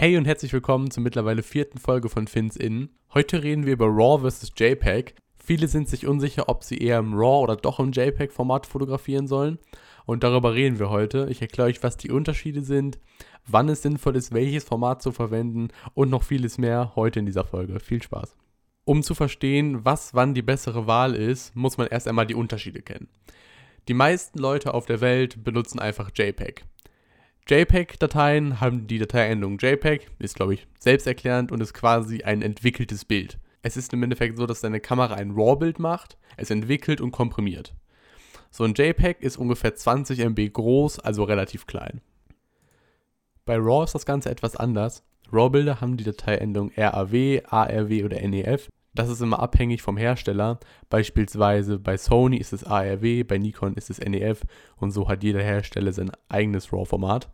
Hey und herzlich willkommen zur mittlerweile vierten Folge von Fins In. Heute reden wir über RAW vs. JPEG. Viele sind sich unsicher, ob sie eher im RAW oder doch im JPEG-Format fotografieren sollen. Und darüber reden wir heute. Ich erkläre euch, was die Unterschiede sind, wann es sinnvoll ist, welches Format zu verwenden und noch vieles mehr heute in dieser Folge. Viel Spaß. Um zu verstehen, was wann die bessere Wahl ist, muss man erst einmal die Unterschiede kennen. Die meisten Leute auf der Welt benutzen einfach JPEG. JPEG-Dateien haben die Dateiendung JPEG, ist glaube ich selbsterklärend und ist quasi ein entwickeltes Bild. Es ist im Endeffekt so, dass deine Kamera ein RAW-Bild macht, es entwickelt und komprimiert. So ein JPEG ist ungefähr 20 MB groß, also relativ klein. Bei RAW ist das Ganze etwas anders. RAW-Bilder haben die Dateiendung RAW, ARW oder NEF. Das ist immer abhängig vom Hersteller. Beispielsweise bei Sony ist es ARW, bei Nikon ist es NEF und so hat jeder Hersteller sein eigenes RAW-Format.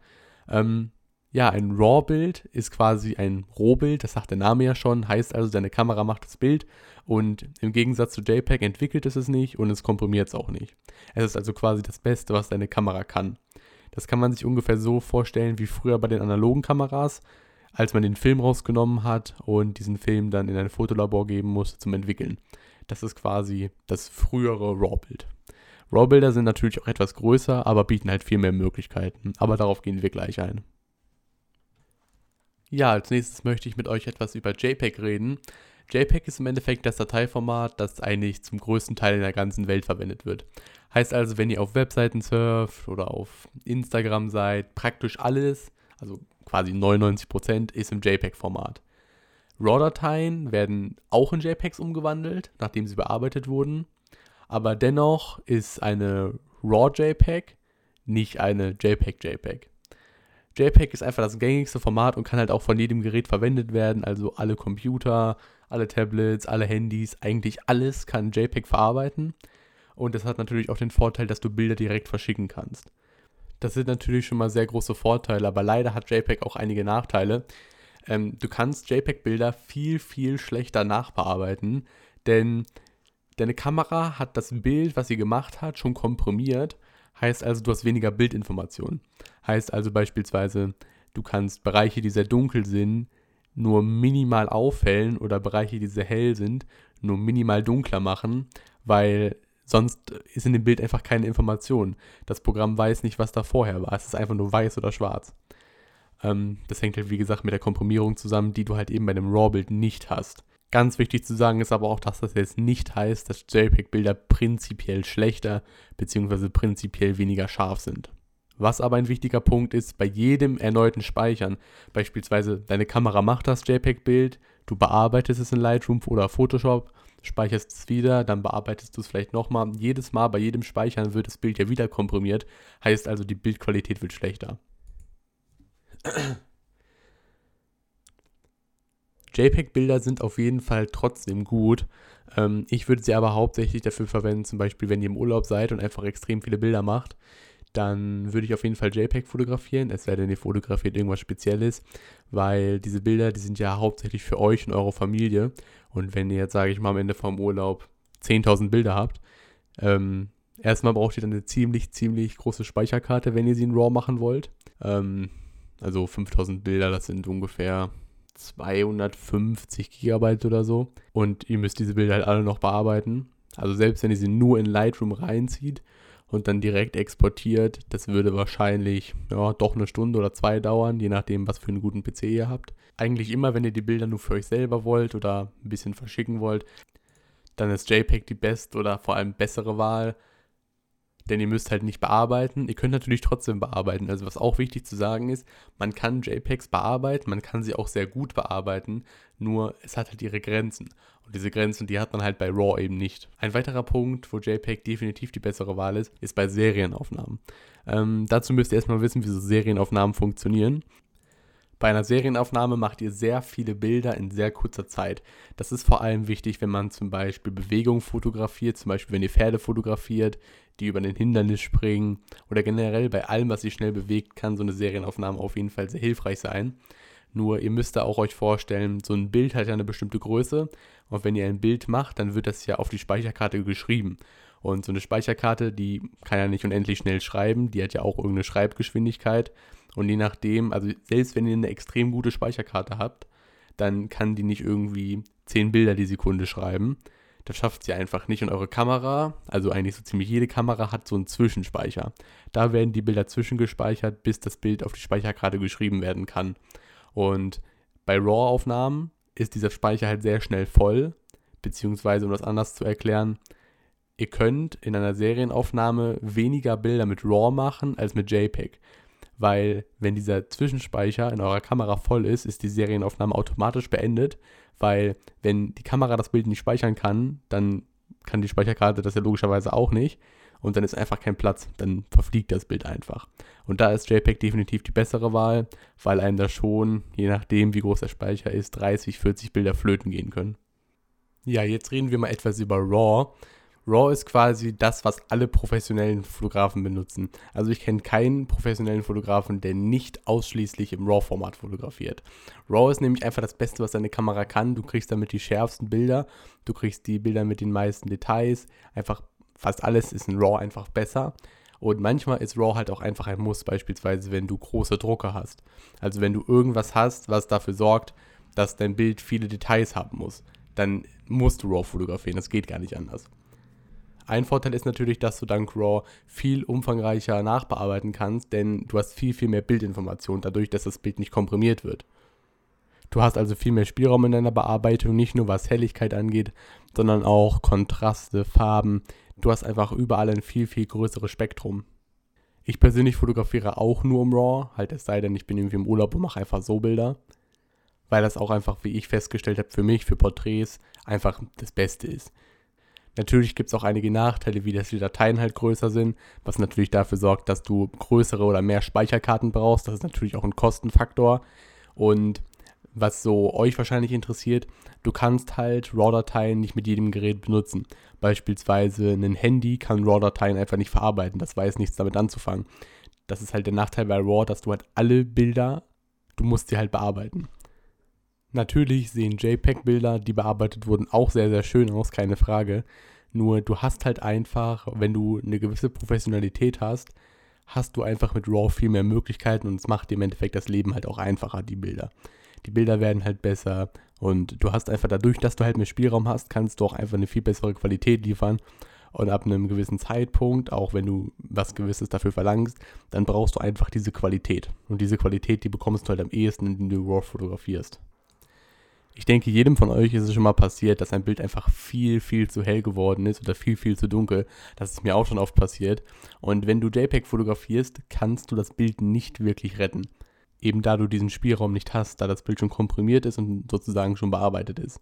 Ähm, ja, ein RAW-Bild ist quasi ein Rohbild, das sagt der Name ja schon, heißt also, deine Kamera macht das Bild und im Gegensatz zu JPEG entwickelt es es nicht und es komprimiert es auch nicht. Es ist also quasi das Beste, was deine Kamera kann. Das kann man sich ungefähr so vorstellen wie früher bei den analogen Kameras als man den Film rausgenommen hat und diesen Film dann in ein Fotolabor geben musste zum Entwickeln. Das ist quasi das frühere RAW-Bild. RAW-Bilder sind natürlich auch etwas größer, aber bieten halt viel mehr Möglichkeiten. Aber darauf gehen wir gleich ein. Ja, als nächstes möchte ich mit euch etwas über JPEG reden. JPEG ist im Endeffekt das Dateiformat, das eigentlich zum größten Teil in der ganzen Welt verwendet wird. Heißt also, wenn ihr auf Webseiten surft oder auf Instagram seid, praktisch alles, also quasi 99% ist im JPEG-Format. RAW-Dateien werden auch in JPEGs umgewandelt, nachdem sie bearbeitet wurden. Aber dennoch ist eine RAW-JPEG nicht eine JPEG-JPEG. JPEG ist einfach das gängigste Format und kann halt auch von jedem Gerät verwendet werden. Also alle Computer, alle Tablets, alle Handys, eigentlich alles kann JPEG verarbeiten. Und das hat natürlich auch den Vorteil, dass du Bilder direkt verschicken kannst. Das sind natürlich schon mal sehr große Vorteile, aber leider hat JPEG auch einige Nachteile. Ähm, du kannst JPEG-Bilder viel, viel schlechter nachbearbeiten, denn deine Kamera hat das Bild, was sie gemacht hat, schon komprimiert. Heißt also, du hast weniger Bildinformationen. Heißt also beispielsweise, du kannst Bereiche, die sehr dunkel sind, nur minimal aufhellen oder Bereiche, die sehr hell sind, nur minimal dunkler machen, weil Sonst ist in dem Bild einfach keine Information. Das Programm weiß nicht, was da vorher war. Es ist einfach nur weiß oder schwarz. Ähm, das hängt halt, wie gesagt, mit der Komprimierung zusammen, die du halt eben bei einem RAW-Bild nicht hast. Ganz wichtig zu sagen ist aber auch, dass das jetzt nicht heißt, dass JPEG-Bilder prinzipiell schlechter bzw. prinzipiell weniger scharf sind. Was aber ein wichtiger Punkt ist, bei jedem erneuten Speichern, beispielsweise deine Kamera macht das JPEG-Bild, du bearbeitest es in Lightroom oder Photoshop speicherst es wieder, dann bearbeitest du es vielleicht nochmal. Jedes Mal bei jedem Speichern wird das Bild ja wieder komprimiert, heißt also die Bildqualität wird schlechter. JPEG-Bilder sind auf jeden Fall trotzdem gut. Ähm, ich würde sie aber hauptsächlich dafür verwenden, zum Beispiel, wenn ihr im Urlaub seid und einfach extrem viele Bilder macht, dann würde ich auf jeden Fall JPEG fotografieren, es sei denn, ihr fotografiert irgendwas Spezielles, weil diese Bilder, die sind ja hauptsächlich für euch und eure Familie. Und wenn ihr jetzt, sage ich mal, am Ende vom Urlaub 10.000 Bilder habt, ähm, erstmal braucht ihr dann eine ziemlich, ziemlich große Speicherkarte, wenn ihr sie in RAW machen wollt. Ähm, also 5000 Bilder, das sind ungefähr 250 Gigabyte oder so. Und ihr müsst diese Bilder halt alle noch bearbeiten. Also selbst wenn ihr sie nur in Lightroom reinzieht, und dann direkt exportiert. Das würde wahrscheinlich ja, doch eine Stunde oder zwei dauern, je nachdem, was für einen guten PC ihr habt. Eigentlich immer, wenn ihr die Bilder nur für euch selber wollt oder ein bisschen verschicken wollt, dann ist JPEG die beste oder vor allem bessere Wahl denn ihr müsst halt nicht bearbeiten. Ihr könnt natürlich trotzdem bearbeiten. Also was auch wichtig zu sagen ist, man kann JPEGs bearbeiten, man kann sie auch sehr gut bearbeiten, nur es hat halt ihre Grenzen. Und diese Grenzen, die hat man halt bei RAW eben nicht. Ein weiterer Punkt, wo JPEG definitiv die bessere Wahl ist, ist bei Serienaufnahmen. Ähm, dazu müsst ihr erstmal wissen, wie so Serienaufnahmen funktionieren. Bei einer Serienaufnahme macht ihr sehr viele Bilder in sehr kurzer Zeit. Das ist vor allem wichtig, wenn man zum Beispiel Bewegung fotografiert, zum Beispiel wenn ihr Pferde fotografiert, die über ein Hindernis springen oder generell bei allem, was sich schnell bewegt, kann so eine Serienaufnahme auf jeden Fall sehr hilfreich sein. Nur ihr müsst da auch euch vorstellen, so ein Bild hat ja eine bestimmte Größe und wenn ihr ein Bild macht, dann wird das ja auf die Speicherkarte geschrieben. Und so eine Speicherkarte, die kann ja nicht unendlich schnell schreiben, die hat ja auch irgendeine Schreibgeschwindigkeit. Und je nachdem, also selbst wenn ihr eine extrem gute Speicherkarte habt, dann kann die nicht irgendwie 10 Bilder die Sekunde schreiben. Das schafft sie einfach nicht. Und eure Kamera, also eigentlich so ziemlich jede Kamera, hat so einen Zwischenspeicher. Da werden die Bilder zwischengespeichert, bis das Bild auf die Speicherkarte geschrieben werden kann. Und bei RAW-Aufnahmen ist dieser Speicher halt sehr schnell voll. Beziehungsweise, um das anders zu erklären, ihr könnt in einer Serienaufnahme weniger Bilder mit RAW machen als mit JPEG weil wenn dieser Zwischenspeicher in eurer Kamera voll ist, ist die Serienaufnahme automatisch beendet, weil wenn die Kamera das Bild nicht speichern kann, dann kann die Speicherkarte das ja logischerweise auch nicht und dann ist einfach kein Platz, dann verfliegt das Bild einfach. Und da ist JPEG definitiv die bessere Wahl, weil einem da schon, je nachdem wie groß der Speicher ist, 30, 40 Bilder flöten gehen können. Ja, jetzt reden wir mal etwas über RAW. RAW ist quasi das, was alle professionellen Fotografen benutzen. Also ich kenne keinen professionellen Fotografen, der nicht ausschließlich im RAW-Format fotografiert. RAW ist nämlich einfach das Beste, was deine Kamera kann. Du kriegst damit die schärfsten Bilder, du kriegst die Bilder mit den meisten Details. Einfach fast alles ist in RAW einfach besser. Und manchmal ist RAW halt auch einfach ein Muss, beispielsweise wenn du große Drucker hast. Also wenn du irgendwas hast, was dafür sorgt, dass dein Bild viele Details haben muss, dann musst du RAW fotografieren. Das geht gar nicht anders. Ein Vorteil ist natürlich, dass du dank RAW viel umfangreicher nachbearbeiten kannst, denn du hast viel, viel mehr Bildinformation dadurch, dass das Bild nicht komprimiert wird. Du hast also viel mehr Spielraum in deiner Bearbeitung, nicht nur was Helligkeit angeht, sondern auch Kontraste, Farben. Du hast einfach überall ein viel, viel größeres Spektrum. Ich persönlich fotografiere auch nur im RAW, halt es sei denn, ich bin irgendwie im Urlaub und mache einfach so Bilder, weil das auch einfach, wie ich festgestellt habe, für mich, für Porträts einfach das Beste ist. Natürlich gibt es auch einige Nachteile, wie dass die Dateien halt größer sind, was natürlich dafür sorgt, dass du größere oder mehr Speicherkarten brauchst. Das ist natürlich auch ein Kostenfaktor. Und was so euch wahrscheinlich interessiert, du kannst halt RAW-Dateien nicht mit jedem Gerät benutzen. Beispielsweise ein Handy kann RAW-Dateien einfach nicht verarbeiten. Das weiß nichts damit anzufangen. Das ist halt der Nachteil bei RAW, dass du halt alle Bilder, du musst sie halt bearbeiten. Natürlich sehen JPEG-Bilder, die bearbeitet wurden, auch sehr, sehr schön aus, keine Frage. Nur du hast halt einfach, wenn du eine gewisse Professionalität hast, hast du einfach mit RAW viel mehr Möglichkeiten und es macht im Endeffekt das Leben halt auch einfacher, die Bilder. Die Bilder werden halt besser und du hast einfach dadurch, dass du halt mehr Spielraum hast, kannst du auch einfach eine viel bessere Qualität liefern. Und ab einem gewissen Zeitpunkt, auch wenn du was Gewisses dafür verlangst, dann brauchst du einfach diese Qualität. Und diese Qualität, die bekommst du halt am ehesten, indem du RAW fotografierst. Ich denke, jedem von euch ist es schon mal passiert, dass ein Bild einfach viel, viel zu hell geworden ist oder viel, viel zu dunkel. Das ist mir auch schon oft passiert. Und wenn du JPEG fotografierst, kannst du das Bild nicht wirklich retten. Eben da du diesen Spielraum nicht hast, da das Bild schon komprimiert ist und sozusagen schon bearbeitet ist.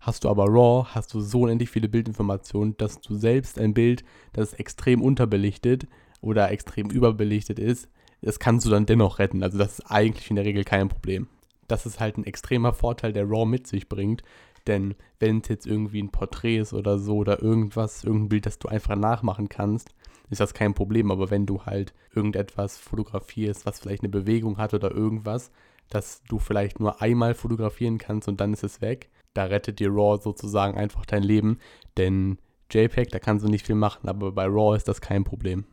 Hast du aber RAW, hast du so unendlich viele Bildinformationen, dass du selbst ein Bild, das extrem unterbelichtet oder extrem überbelichtet ist, das kannst du dann dennoch retten. Also das ist eigentlich in der Regel kein Problem das ist halt ein extremer Vorteil, der RAW mit sich bringt. Denn wenn es jetzt irgendwie ein Porträt ist oder so oder irgendwas, irgendein Bild, das du einfach nachmachen kannst, ist das kein Problem. Aber wenn du halt irgendetwas fotografierst, was vielleicht eine Bewegung hat oder irgendwas, das du vielleicht nur einmal fotografieren kannst und dann ist es weg, da rettet dir RAW sozusagen einfach dein Leben. Denn JPEG, da kannst du nicht viel machen, aber bei RAW ist das kein Problem.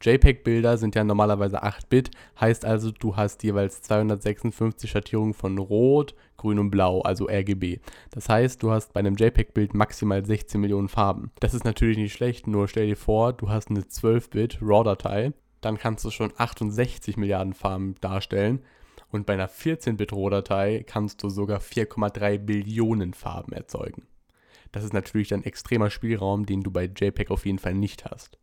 JPEG-Bilder sind ja normalerweise 8-Bit, heißt also, du hast jeweils 256 Schattierungen von Rot, Grün und Blau, also RGB. Das heißt, du hast bei einem JPEG-Bild maximal 16 Millionen Farben. Das ist natürlich nicht schlecht, nur stell dir vor, du hast eine 12-Bit RAW-Datei, dann kannst du schon 68 Milliarden Farben darstellen. Und bei einer 14-Bit RAW-Datei kannst du sogar 4,3 Billionen Farben erzeugen. Das ist natürlich ein extremer Spielraum, den du bei JPEG auf jeden Fall nicht hast.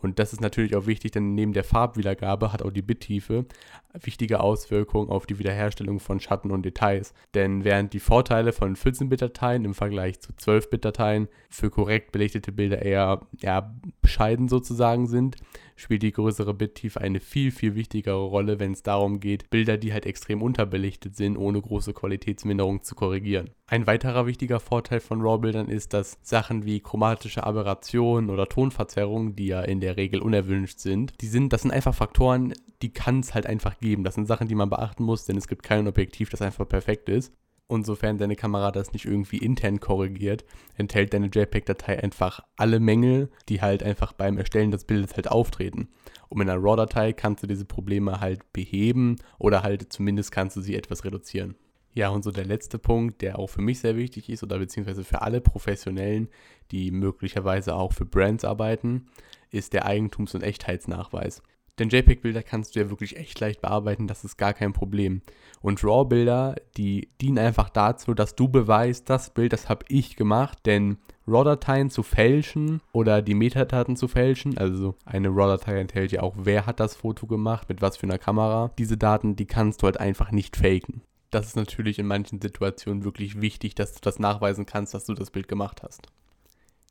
Und das ist natürlich auch wichtig, denn neben der Farbwiedergabe hat auch die Bittiefe wichtige Auswirkungen auf die Wiederherstellung von Schatten und Details. Denn während die Vorteile von 14-Bit-Dateien im Vergleich zu 12-Bit-Dateien für korrekt belichtete Bilder eher ja, bescheiden sozusagen sind, spielt die größere Bittiefe eine viel, viel wichtigere Rolle, wenn es darum geht, Bilder, die halt extrem unterbelichtet sind, ohne große Qualitätsminderung zu korrigieren. Ein weiterer wichtiger Vorteil von RAW-Bildern ist, dass Sachen wie chromatische Aberrationen oder Tonverzerrungen, die ja in der Regel unerwünscht sind, die sind, das sind einfach Faktoren, die kann es halt einfach geben. Das sind Sachen, die man beachten muss, denn es gibt kein Objektiv, das einfach perfekt ist. Und sofern deine Kamera das nicht irgendwie intern korrigiert, enthält deine JPEG-Datei einfach alle Mängel, die halt einfach beim Erstellen des Bildes halt auftreten. Und mit einer RAW-Datei kannst du diese Probleme halt beheben oder halt zumindest kannst du sie etwas reduzieren. Ja, und so der letzte Punkt, der auch für mich sehr wichtig ist oder beziehungsweise für alle Professionellen, die möglicherweise auch für Brands arbeiten, ist der Eigentums- und Echtheitsnachweis. Denn JPEG-Bilder kannst du ja wirklich echt leicht bearbeiten, das ist gar kein Problem. Und RAW-Bilder, die dienen einfach dazu, dass du beweist, das Bild, das habe ich gemacht. Denn RAW-Dateien zu fälschen oder die Metadaten zu fälschen, also eine RAW-Datei enthält ja auch, wer hat das Foto gemacht, mit was für einer Kamera. Diese Daten, die kannst du halt einfach nicht faken. Das ist natürlich in manchen Situationen wirklich wichtig, dass du das nachweisen kannst, dass du das Bild gemacht hast.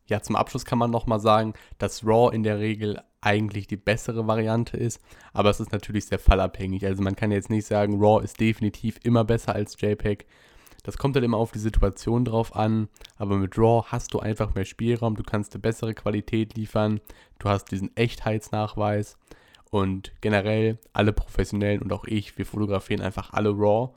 Ja, zum Abschluss kann man nochmal sagen, dass RAW in der Regel eigentlich die bessere Variante ist, aber es ist natürlich sehr fallabhängig. Also man kann jetzt nicht sagen, RAW ist definitiv immer besser als JPEG. Das kommt halt immer auf die Situation drauf an, aber mit RAW hast du einfach mehr Spielraum, du kannst eine bessere Qualität liefern, du hast diesen Echtheitsnachweis und generell alle Professionellen und auch ich, wir fotografieren einfach alle RAW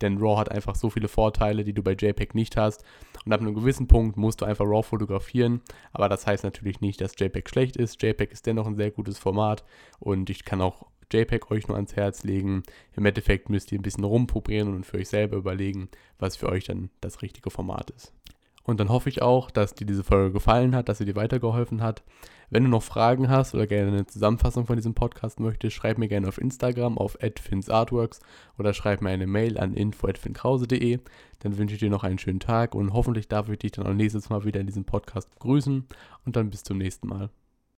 denn RAW hat einfach so viele Vorteile, die du bei JPEG nicht hast. Und ab einem gewissen Punkt musst du einfach RAW fotografieren. Aber das heißt natürlich nicht, dass JPEG schlecht ist. JPEG ist dennoch ein sehr gutes Format und ich kann auch JPEG euch nur ans Herz legen. Im Endeffekt müsst ihr ein bisschen rumprobieren und für euch selber überlegen, was für euch dann das richtige Format ist. Und dann hoffe ich auch, dass dir diese Folge gefallen hat, dass sie dir weitergeholfen hat. Wenn du noch Fragen hast oder gerne eine Zusammenfassung von diesem Podcast möchtest, schreib mir gerne auf Instagram auf @finsartworks oder schreib mir eine Mail an info@finkrause.de. Dann wünsche ich dir noch einen schönen Tag und hoffentlich darf ich dich dann auch nächstes Mal wieder in diesem Podcast begrüßen und dann bis zum nächsten Mal.